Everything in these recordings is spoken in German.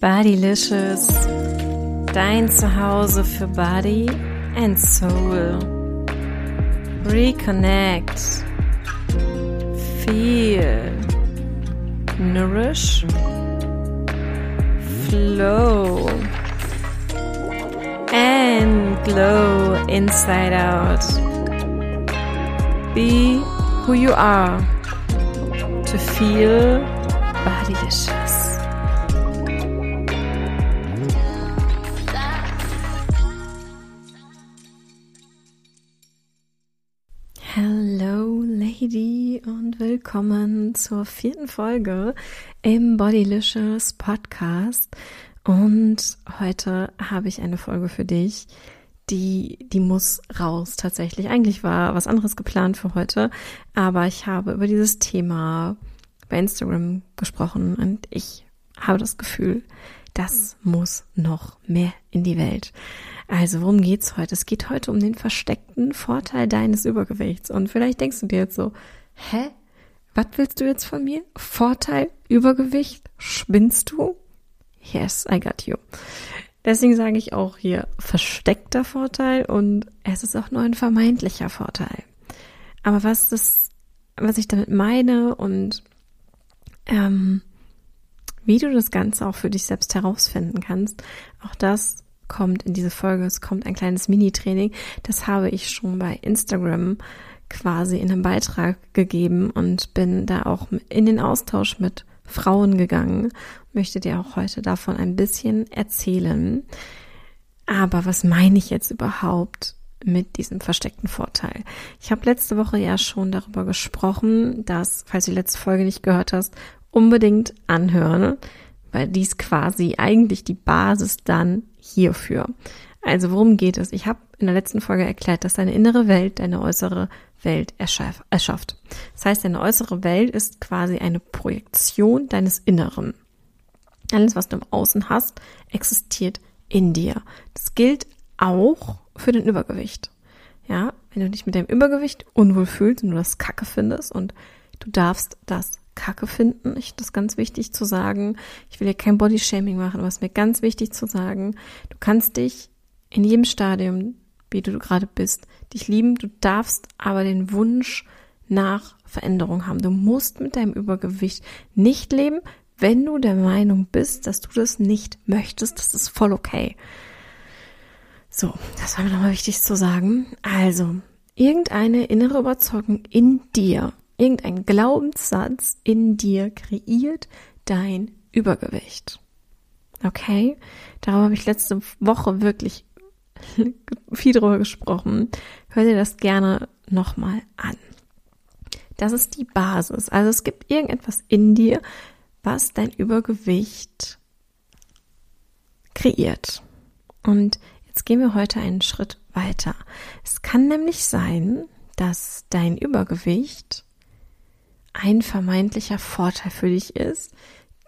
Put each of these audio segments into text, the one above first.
Bodylicious, dein Zuhause für Body and Soul. Reconnect, feel, nourish, flow, and glow inside out. Be who you are to feel bodylicious. Willkommen zur vierten Folge im Bodylicious Podcast. Und heute habe ich eine Folge für dich, die, die muss raus tatsächlich. Eigentlich war was anderes geplant für heute, aber ich habe über dieses Thema bei Instagram gesprochen und ich habe das Gefühl, das muss noch mehr in die Welt. Also, worum geht's heute? Es geht heute um den versteckten Vorteil deines Übergewichts. Und vielleicht denkst du dir jetzt so, hä? Was willst du jetzt von mir? Vorteil, Übergewicht? Spinnst du? Yes, I got you. Deswegen sage ich auch hier versteckter Vorteil und es ist auch nur ein vermeintlicher Vorteil. Aber was das, was ich damit meine und ähm, wie du das Ganze auch für dich selbst herausfinden kannst, auch das kommt in diese Folge. Es kommt ein kleines Mini-Training. Das habe ich schon bei Instagram quasi in einem Beitrag gegeben und bin da auch in den Austausch mit Frauen gegangen. Möchte dir auch heute davon ein bisschen erzählen. Aber was meine ich jetzt überhaupt mit diesem versteckten Vorteil? Ich habe letzte Woche ja schon darüber gesprochen, dass, falls du die letzte Folge nicht gehört hast, unbedingt anhören, weil dies quasi eigentlich die Basis dann hierfür. Also worum geht es? Ich habe in der letzten Folge erklärt, dass deine innere Welt deine äußere Welt erschafft. Das heißt, deine äußere Welt ist quasi eine Projektion deines Inneren. Alles, was du im Außen hast, existiert in dir. Das gilt auch für den Übergewicht. Ja, wenn du dich mit deinem Übergewicht unwohl fühlst und du das Kacke findest und du darfst das Kacke finden. Ich das ganz wichtig zu sagen. Ich will hier kein Bodyshaming machen, aber es ist mir ganz wichtig zu sagen. Du kannst dich in jedem Stadium, wie du gerade bist, dich lieben. Du darfst aber den Wunsch nach Veränderung haben. Du musst mit deinem Übergewicht nicht leben, wenn du der Meinung bist, dass du das nicht möchtest. Das ist voll okay. So, das war mir nochmal wichtig zu sagen. Also, irgendeine innere Überzeugung in dir Irgendein Glaubenssatz in dir kreiert dein Übergewicht. Okay? Darüber habe ich letzte Woche wirklich viel drüber gesprochen. Hör dir das gerne nochmal an. Das ist die Basis. Also es gibt irgendetwas in dir, was dein Übergewicht kreiert. Und jetzt gehen wir heute einen Schritt weiter. Es kann nämlich sein, dass dein Übergewicht ein vermeintlicher Vorteil für dich ist,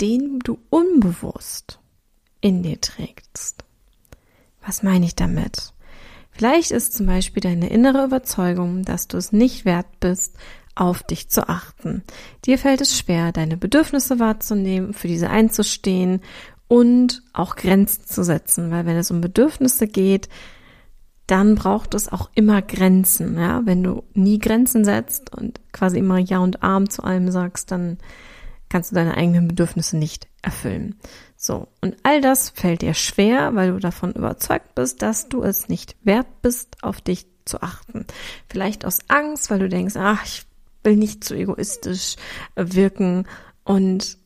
den du unbewusst in dir trägst. Was meine ich damit? Vielleicht ist zum Beispiel deine innere Überzeugung, dass du es nicht wert bist, auf dich zu achten. Dir fällt es schwer, deine Bedürfnisse wahrzunehmen, für diese einzustehen und auch Grenzen zu setzen, weil wenn es um Bedürfnisse geht, dann braucht es auch immer Grenzen. Ja? Wenn du nie Grenzen setzt und quasi immer Ja und Arm zu allem sagst, dann kannst du deine eigenen Bedürfnisse nicht erfüllen. So, und all das fällt dir schwer, weil du davon überzeugt bist, dass du es nicht wert bist, auf dich zu achten. Vielleicht aus Angst, weil du denkst, ach, ich will nicht zu egoistisch wirken und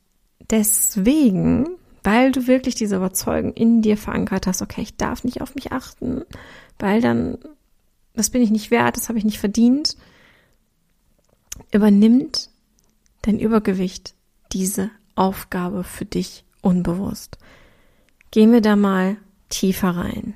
deswegen, weil du wirklich diese Überzeugung in dir verankert hast, okay, ich darf nicht auf mich achten, weil dann, das bin ich nicht wert, das habe ich nicht verdient, übernimmt dein Übergewicht diese Aufgabe für dich unbewusst. Gehen wir da mal tiefer rein.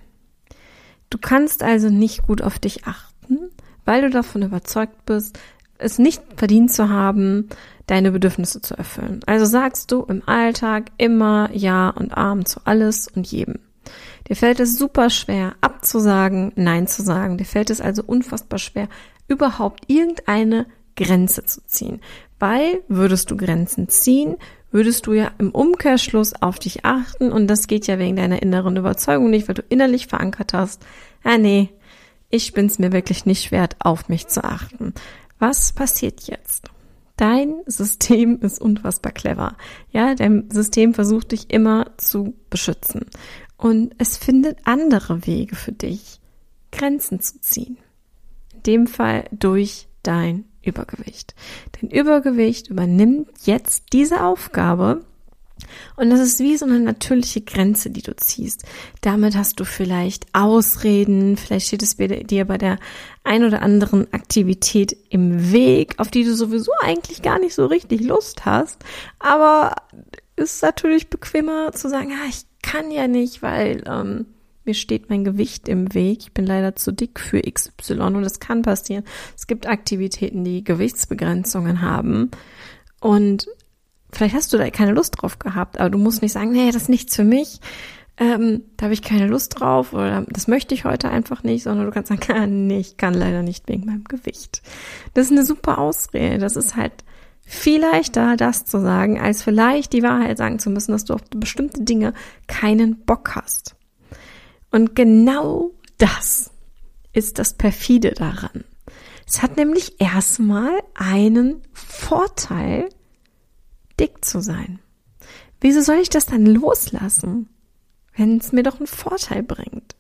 Du kannst also nicht gut auf dich achten, weil du davon überzeugt bist, es nicht verdient zu haben, deine Bedürfnisse zu erfüllen. Also sagst du im Alltag immer Ja und Arm zu alles und jedem. Dir fällt es super schwer, abzusagen, Nein zu sagen. Dir fällt es also unfassbar schwer, überhaupt irgendeine Grenze zu ziehen. Weil würdest du Grenzen ziehen, würdest du ja im Umkehrschluss auf dich achten und das geht ja wegen deiner inneren Überzeugung nicht, weil du innerlich verankert hast, ah nee, ich bin's mir wirklich nicht wert, auf mich zu achten. Was passiert jetzt? Dein System ist unfassbar clever. Ja, dein System versucht dich immer zu beschützen. Und es findet andere Wege für dich, Grenzen zu ziehen. In dem Fall durch dein Übergewicht. Dein Übergewicht übernimmt jetzt diese Aufgabe und das ist wie so eine natürliche Grenze, die du ziehst. Damit hast du vielleicht Ausreden, vielleicht steht es dir bei der ein oder anderen Aktivität im Weg, auf die du sowieso eigentlich gar nicht so richtig Lust hast. Aber ist natürlich bequemer zu sagen, ja, ich kann ja nicht, weil ähm, mir steht mein Gewicht im Weg. Ich bin leider zu dick für XY und es kann passieren. Es gibt Aktivitäten, die Gewichtsbegrenzungen haben. Und vielleicht hast du da keine Lust drauf gehabt, aber du musst nicht sagen, nee, das ist nichts für mich. Ähm, da habe ich keine Lust drauf oder das möchte ich heute einfach nicht, sondern du kannst sagen, ah, nee, ich kann leider nicht wegen meinem Gewicht. Das ist eine super Ausrede. Das ist halt viel leichter, das zu sagen, als vielleicht die Wahrheit sagen zu müssen, dass du auf bestimmte Dinge keinen Bock hast. Und genau das ist das perfide daran. Es hat nämlich erstmal einen Vorteil, dick zu sein. Wieso soll ich das dann loslassen, wenn es mir doch einen Vorteil bringt?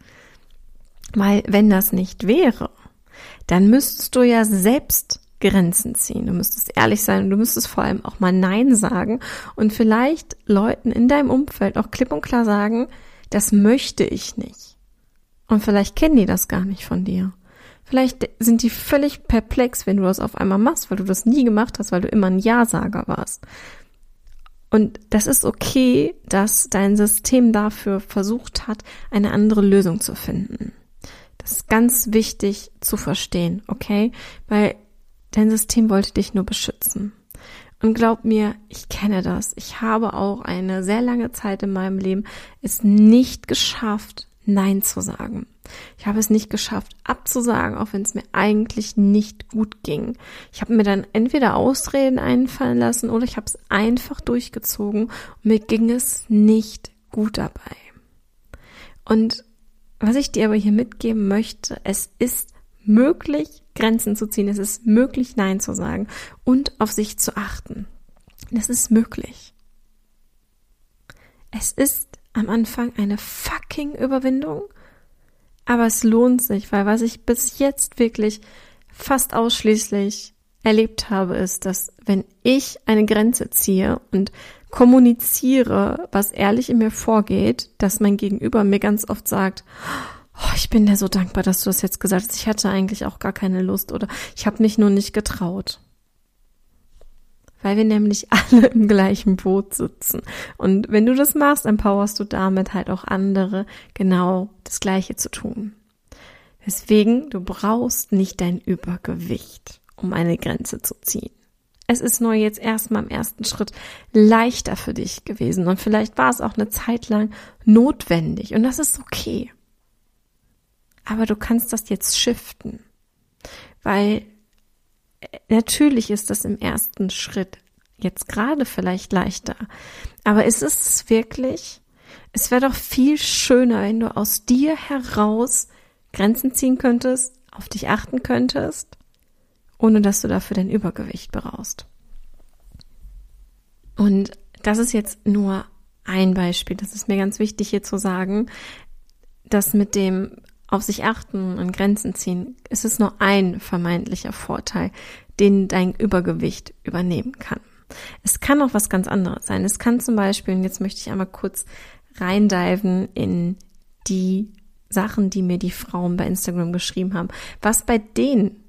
Weil wenn das nicht wäre, dann müsstest du ja selbst Grenzen ziehen. Du müsstest ehrlich sein und du müsstest vor allem auch mal Nein sagen und vielleicht Leuten in deinem Umfeld auch klipp und klar sagen, das möchte ich nicht. Und vielleicht kennen die das gar nicht von dir. Vielleicht sind die völlig perplex, wenn du das auf einmal machst, weil du das nie gemacht hast, weil du immer ein Ja-Sager warst. Und das ist okay, dass dein System dafür versucht hat, eine andere Lösung zu finden. Das ist ganz wichtig zu verstehen, okay? Weil dein System wollte dich nur beschützen. Und glaub mir, ich kenne das. Ich habe auch eine sehr lange Zeit in meinem Leben es nicht geschafft, Nein zu sagen. Ich habe es nicht geschafft, abzusagen, auch wenn es mir eigentlich nicht gut ging. Ich habe mir dann entweder Ausreden einfallen lassen oder ich habe es einfach durchgezogen und mir ging es nicht gut dabei. Und was ich dir aber hier mitgeben möchte, es ist möglich, Grenzen zu ziehen, es ist möglich, Nein zu sagen und auf sich zu achten. Das ist möglich. Es ist am Anfang eine fucking Überwindung, aber es lohnt sich, weil was ich bis jetzt wirklich fast ausschließlich erlebt habe, ist, dass wenn ich eine Grenze ziehe und kommuniziere, was ehrlich in mir vorgeht, dass mein Gegenüber mir ganz oft sagt, oh, ich bin dir so dankbar, dass du das jetzt gesagt hast. Ich hatte eigentlich auch gar keine Lust oder ich habe mich nur nicht getraut weil wir nämlich alle im gleichen Boot sitzen. Und wenn du das machst, empowerst du damit halt auch andere, genau das Gleiche zu tun. Deswegen, du brauchst nicht dein Übergewicht, um eine Grenze zu ziehen. Es ist nur jetzt erstmal im ersten Schritt leichter für dich gewesen und vielleicht war es auch eine Zeit lang notwendig und das ist okay. Aber du kannst das jetzt shiften, weil natürlich ist das im ersten Schritt jetzt gerade vielleicht leichter. Aber ist es wirklich? Es wäre doch viel schöner, wenn du aus dir heraus Grenzen ziehen könntest, auf dich achten könntest, ohne dass du dafür dein Übergewicht brauchst. Und das ist jetzt nur ein Beispiel. Das ist mir ganz wichtig hier zu sagen, dass mit dem auf sich achten und Grenzen ziehen, ist es nur ein vermeintlicher Vorteil, den dein Übergewicht übernehmen kann. Es kann auch was ganz anderes sein. Es kann zum Beispiel, und jetzt möchte ich einmal kurz reindiven in die Sachen, die mir die Frauen bei Instagram geschrieben haben, was bei denen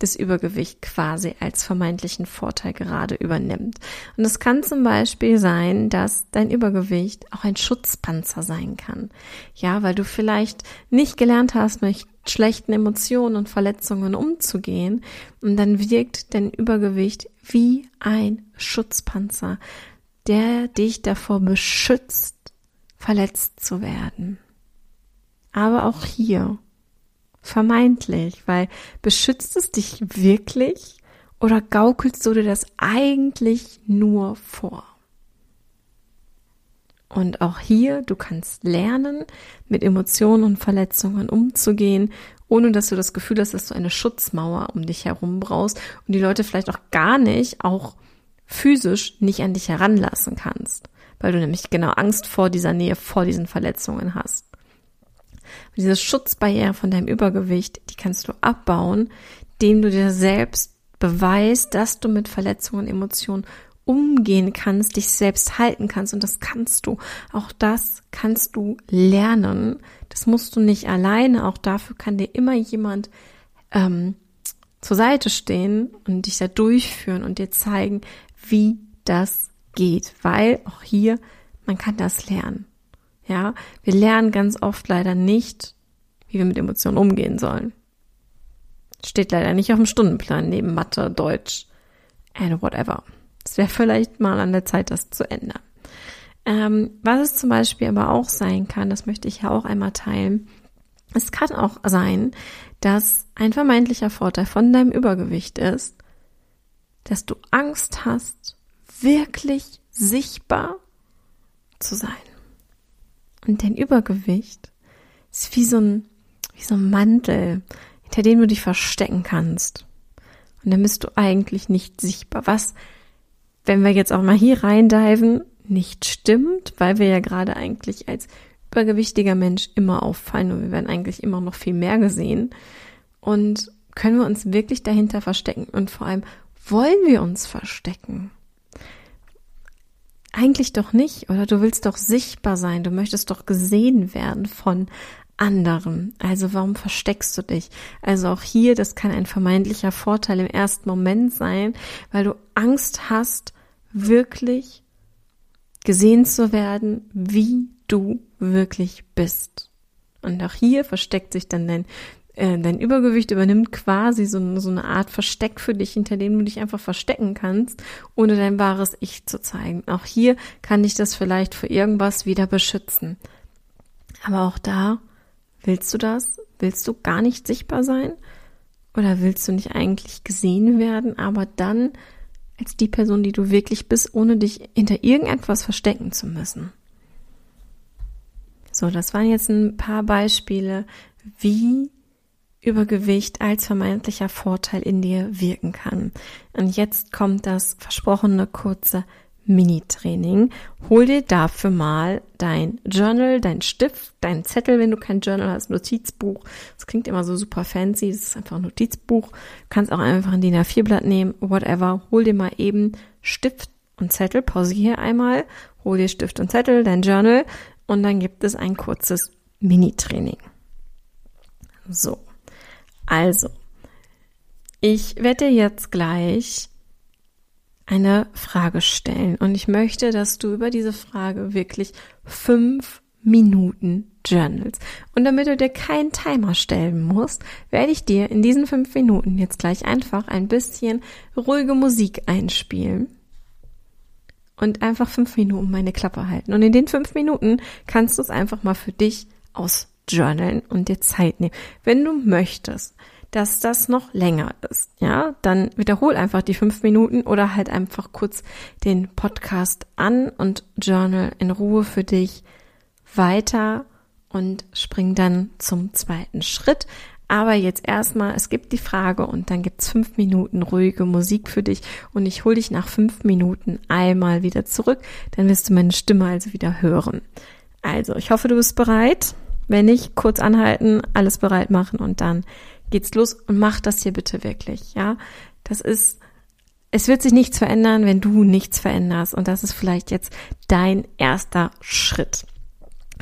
das Übergewicht quasi als vermeintlichen Vorteil gerade übernimmt. Und es kann zum Beispiel sein, dass dein Übergewicht auch ein Schutzpanzer sein kann. Ja, weil du vielleicht nicht gelernt hast, mit schlechten Emotionen und Verletzungen umzugehen. Und dann wirkt dein Übergewicht wie ein Schutzpanzer, der dich davor beschützt, verletzt zu werden. Aber auch hier Vermeintlich, weil beschützt es dich wirklich oder gaukelst du dir das eigentlich nur vor? Und auch hier, du kannst lernen, mit Emotionen und Verletzungen umzugehen, ohne dass du das Gefühl hast, dass du eine Schutzmauer um dich herum brauchst und die Leute vielleicht auch gar nicht, auch physisch nicht an dich heranlassen kannst, weil du nämlich genau Angst vor dieser Nähe, vor diesen Verletzungen hast. Diese Schutzbarriere von deinem Übergewicht, die kannst du abbauen, indem du dir selbst beweist, dass du mit Verletzungen, Emotionen umgehen kannst, dich selbst halten kannst und das kannst du. Auch das kannst du lernen. Das musst du nicht alleine. Auch dafür kann dir immer jemand ähm, zur Seite stehen und dich da durchführen und dir zeigen, wie das geht. Weil auch hier, man kann das lernen. Ja, wir lernen ganz oft leider nicht, wie wir mit Emotionen umgehen sollen. Steht leider nicht auf dem Stundenplan neben Mathe, Deutsch and whatever. Es wäre vielleicht mal an der Zeit, das zu ändern. Ähm, was es zum Beispiel aber auch sein kann, das möchte ich ja auch einmal teilen. Es kann auch sein, dass ein vermeintlicher Vorteil von deinem Übergewicht ist, dass du Angst hast, wirklich sichtbar zu sein. Und dein Übergewicht ist wie so ein, wie so ein Mantel, hinter dem du dich verstecken kannst. Und dann bist du eigentlich nicht sichtbar. Was wenn wir jetzt auch mal hier reindiven, nicht stimmt, weil wir ja gerade eigentlich als übergewichtiger Mensch immer auffallen und wir werden eigentlich immer noch viel mehr gesehen. Und können wir uns wirklich dahinter verstecken? Und vor allem, wollen wir uns verstecken? Eigentlich doch nicht, oder du willst doch sichtbar sein, du möchtest doch gesehen werden von anderen. Also warum versteckst du dich? Also auch hier, das kann ein vermeintlicher Vorteil im ersten Moment sein, weil du Angst hast, wirklich gesehen zu werden, wie du wirklich bist. Und auch hier versteckt sich dann dein, äh, dein Übergewicht, übernimmt quasi so, so eine Art Versteck für dich, hinter dem du dich einfach verstecken kannst, ohne dein wahres Ich zu zeigen. Auch hier kann dich das vielleicht für irgendwas wieder beschützen. Aber auch da Willst du das? Willst du gar nicht sichtbar sein? Oder willst du nicht eigentlich gesehen werden, aber dann als die Person, die du wirklich bist, ohne dich hinter irgendetwas verstecken zu müssen? So, das waren jetzt ein paar Beispiele, wie Übergewicht als vermeintlicher Vorteil in dir wirken kann. Und jetzt kommt das versprochene kurze Mini-Training. Hol dir dafür mal dein Journal, dein Stift, dein Zettel, wenn du kein Journal hast, Notizbuch. Das klingt immer so super fancy. Das ist einfach ein Notizbuch. Du kannst auch einfach ein DIN A4-Blatt nehmen, whatever. Hol dir mal eben Stift und Zettel. Pausiere einmal. Hol dir Stift und Zettel, dein Journal. Und dann gibt es ein kurzes Mini-Training. So. Also. Ich werde dir jetzt gleich eine Frage stellen. Und ich möchte, dass du über diese Frage wirklich fünf Minuten journals. Und damit du dir keinen Timer stellen musst, werde ich dir in diesen fünf Minuten jetzt gleich einfach ein bisschen ruhige Musik einspielen. Und einfach fünf Minuten meine Klappe halten. Und in den fünf Minuten kannst du es einfach mal für dich ausjournalen und dir Zeit nehmen. Wenn du möchtest, dass das noch länger ist. Ja, dann wiederhol einfach die fünf Minuten oder halt einfach kurz den Podcast an und Journal in Ruhe für dich weiter und spring dann zum zweiten Schritt. Aber jetzt erstmal, es gibt die Frage und dann gibt's fünf Minuten ruhige Musik für dich und ich hole dich nach fünf Minuten einmal wieder zurück. Dann wirst du meine Stimme also wieder hören. Also, ich hoffe, du bist bereit. Wenn nicht, kurz anhalten, alles bereit machen und dann geht's los und mach das hier bitte wirklich, ja. Das ist, es wird sich nichts verändern, wenn du nichts veränderst und das ist vielleicht jetzt dein erster Schritt.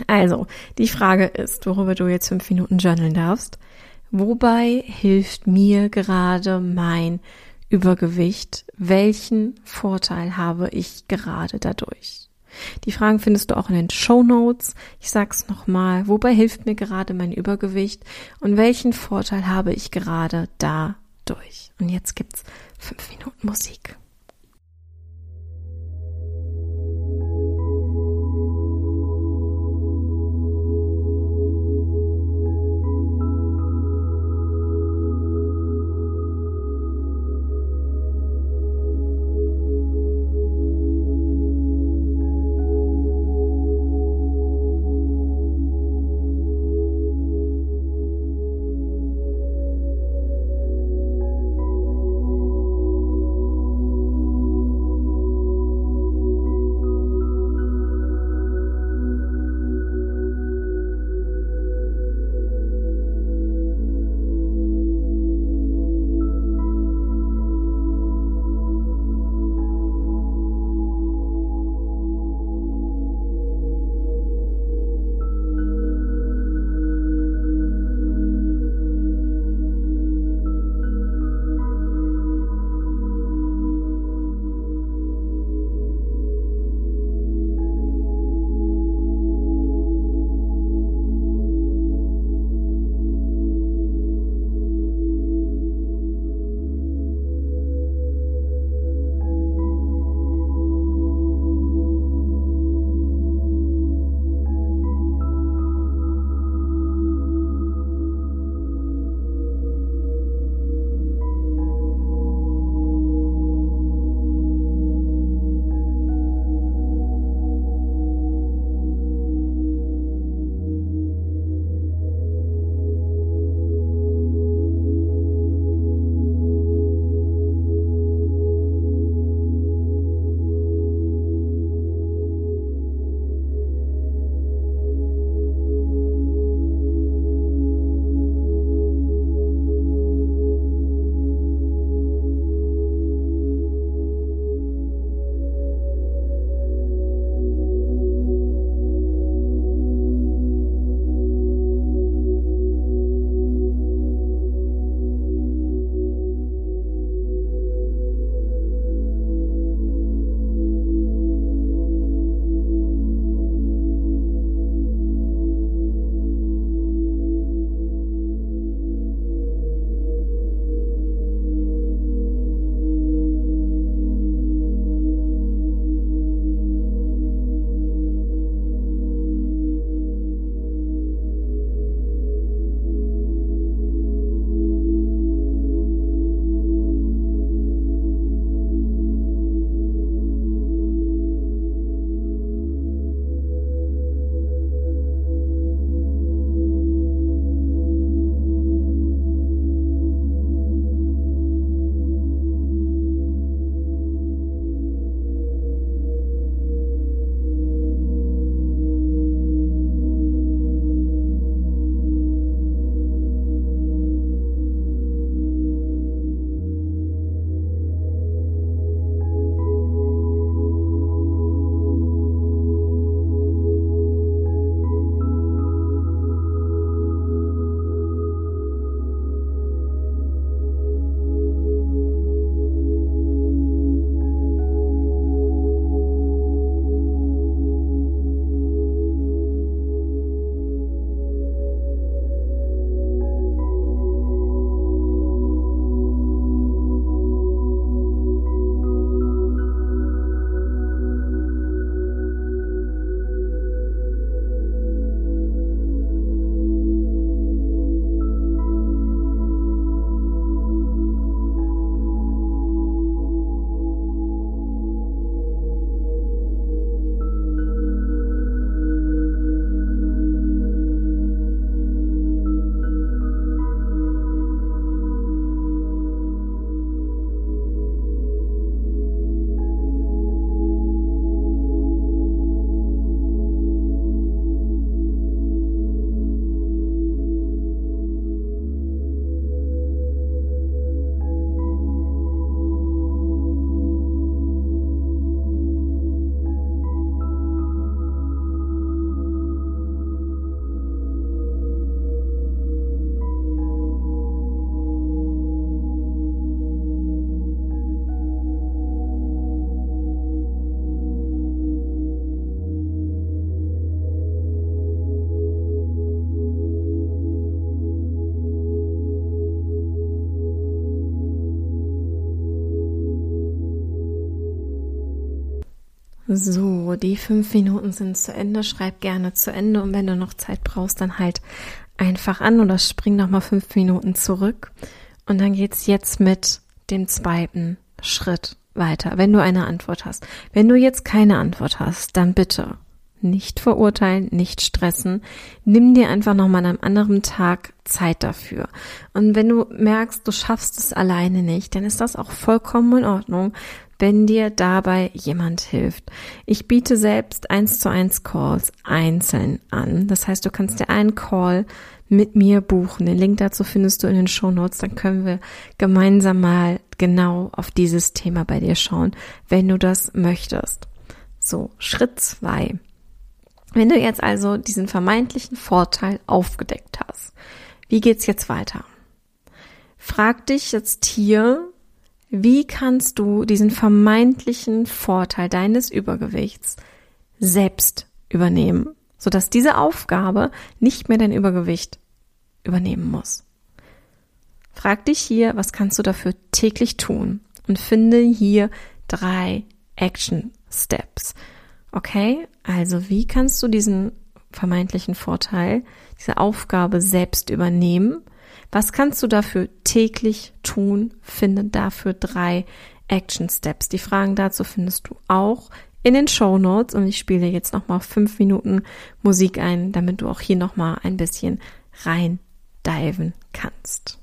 Also, die Frage ist, worüber du jetzt fünf Minuten journalen darfst. Wobei hilft mir gerade mein Übergewicht? Welchen Vorteil habe ich gerade dadurch? Die Fragen findest du auch in den Show Notes. Ich sag's nochmal. Wobei hilft mir gerade mein Übergewicht? Und welchen Vorteil habe ich gerade dadurch? Und jetzt gibt's fünf Minuten Musik. So, die fünf Minuten sind zu Ende. Schreib gerne zu Ende und wenn du noch Zeit brauchst, dann halt einfach an oder spring noch mal fünf Minuten zurück. Und dann geht's jetzt mit dem zweiten Schritt weiter, wenn du eine Antwort hast. Wenn du jetzt keine Antwort hast, dann bitte nicht verurteilen, nicht stressen. Nimm dir einfach noch mal an einem anderen Tag Zeit dafür. Und wenn du merkst, du schaffst es alleine nicht, dann ist das auch vollkommen in Ordnung wenn dir dabei jemand hilft. Ich biete selbst eins zu eins Calls einzeln an. Das heißt, du kannst dir einen Call mit mir buchen. Den Link dazu findest du in den Show Notes. Dann können wir gemeinsam mal genau auf dieses Thema bei dir schauen, wenn du das möchtest. So, Schritt zwei. Wenn du jetzt also diesen vermeintlichen Vorteil aufgedeckt hast, wie geht's jetzt weiter? Frag dich jetzt hier, wie kannst du diesen vermeintlichen Vorteil deines Übergewichts selbst übernehmen, sodass diese Aufgabe nicht mehr dein Übergewicht übernehmen muss? Frag dich hier, was kannst du dafür täglich tun und finde hier drei Action Steps. Okay? Also wie kannst du diesen vermeintlichen Vorteil, diese Aufgabe selbst übernehmen? Was kannst du dafür täglich tun? Finde dafür drei Action Steps. Die Fragen dazu findest du auch in den Show Notes und ich spiele jetzt nochmal fünf Minuten Musik ein, damit du auch hier nochmal ein bisschen rein diven kannst.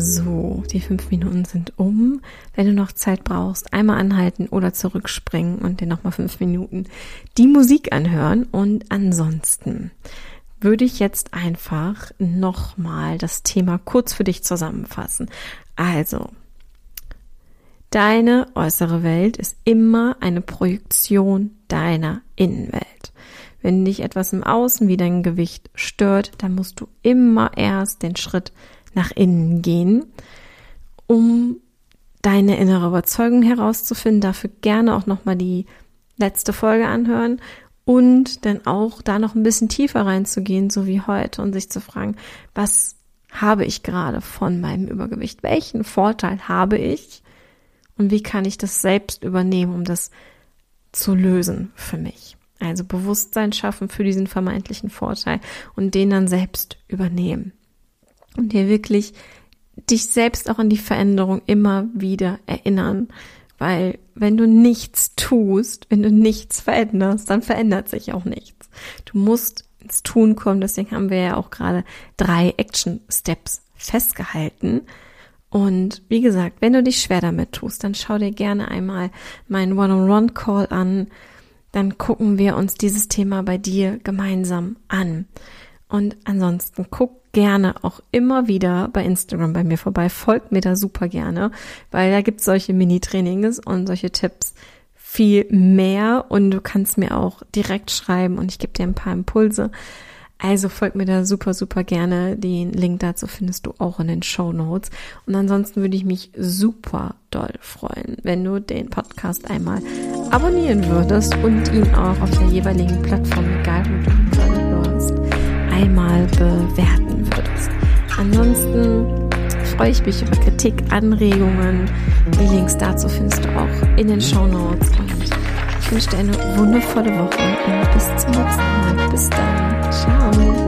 So, die fünf Minuten sind um. Wenn du noch Zeit brauchst, einmal anhalten oder zurückspringen und dir nochmal fünf Minuten die Musik anhören. Und ansonsten würde ich jetzt einfach nochmal das Thema kurz für dich zusammenfassen. Also, deine äußere Welt ist immer eine Projektion deiner Innenwelt. Wenn dich etwas im Außen wie dein Gewicht stört, dann musst du immer erst den Schritt nach innen gehen, um deine innere Überzeugung herauszufinden. Dafür gerne auch nochmal die letzte Folge anhören und dann auch da noch ein bisschen tiefer reinzugehen, so wie heute, und sich zu fragen, was habe ich gerade von meinem Übergewicht? Welchen Vorteil habe ich? Und wie kann ich das selbst übernehmen, um das zu lösen für mich? Also Bewusstsein schaffen für diesen vermeintlichen Vorteil und den dann selbst übernehmen und dir wirklich dich selbst auch an die Veränderung immer wieder erinnern. Weil wenn du nichts tust, wenn du nichts veränderst, dann verändert sich auch nichts. Du musst ins Tun kommen. Deswegen haben wir ja auch gerade drei Action Steps festgehalten. Und wie gesagt, wenn du dich schwer damit tust, dann schau dir gerne einmal meinen One-on-One-Call an. Dann gucken wir uns dieses Thema bei dir gemeinsam an. Und ansonsten guck gerne auch immer wieder bei Instagram bei mir vorbei. Folgt mir da super gerne, weil da gibt's solche Mini-Trainings und solche Tipps viel mehr und du kannst mir auch direkt schreiben und ich gebe dir ein paar Impulse. Also folgt mir da super, super gerne. Den Link dazu findest du auch in den Show Notes. Und ansonsten würde ich mich super doll freuen, wenn du den Podcast einmal abonnieren würdest und ihn auch auf der jeweiligen Plattform, egal wo du einmal bewerten würdest. Ansonsten freue ich mich über Kritik, Anregungen. Die Links dazu findest du auch in den Show Notes. Und ich wünsche dir eine wundervolle Woche und bis zum nächsten Mal. Bis dann. Ciao.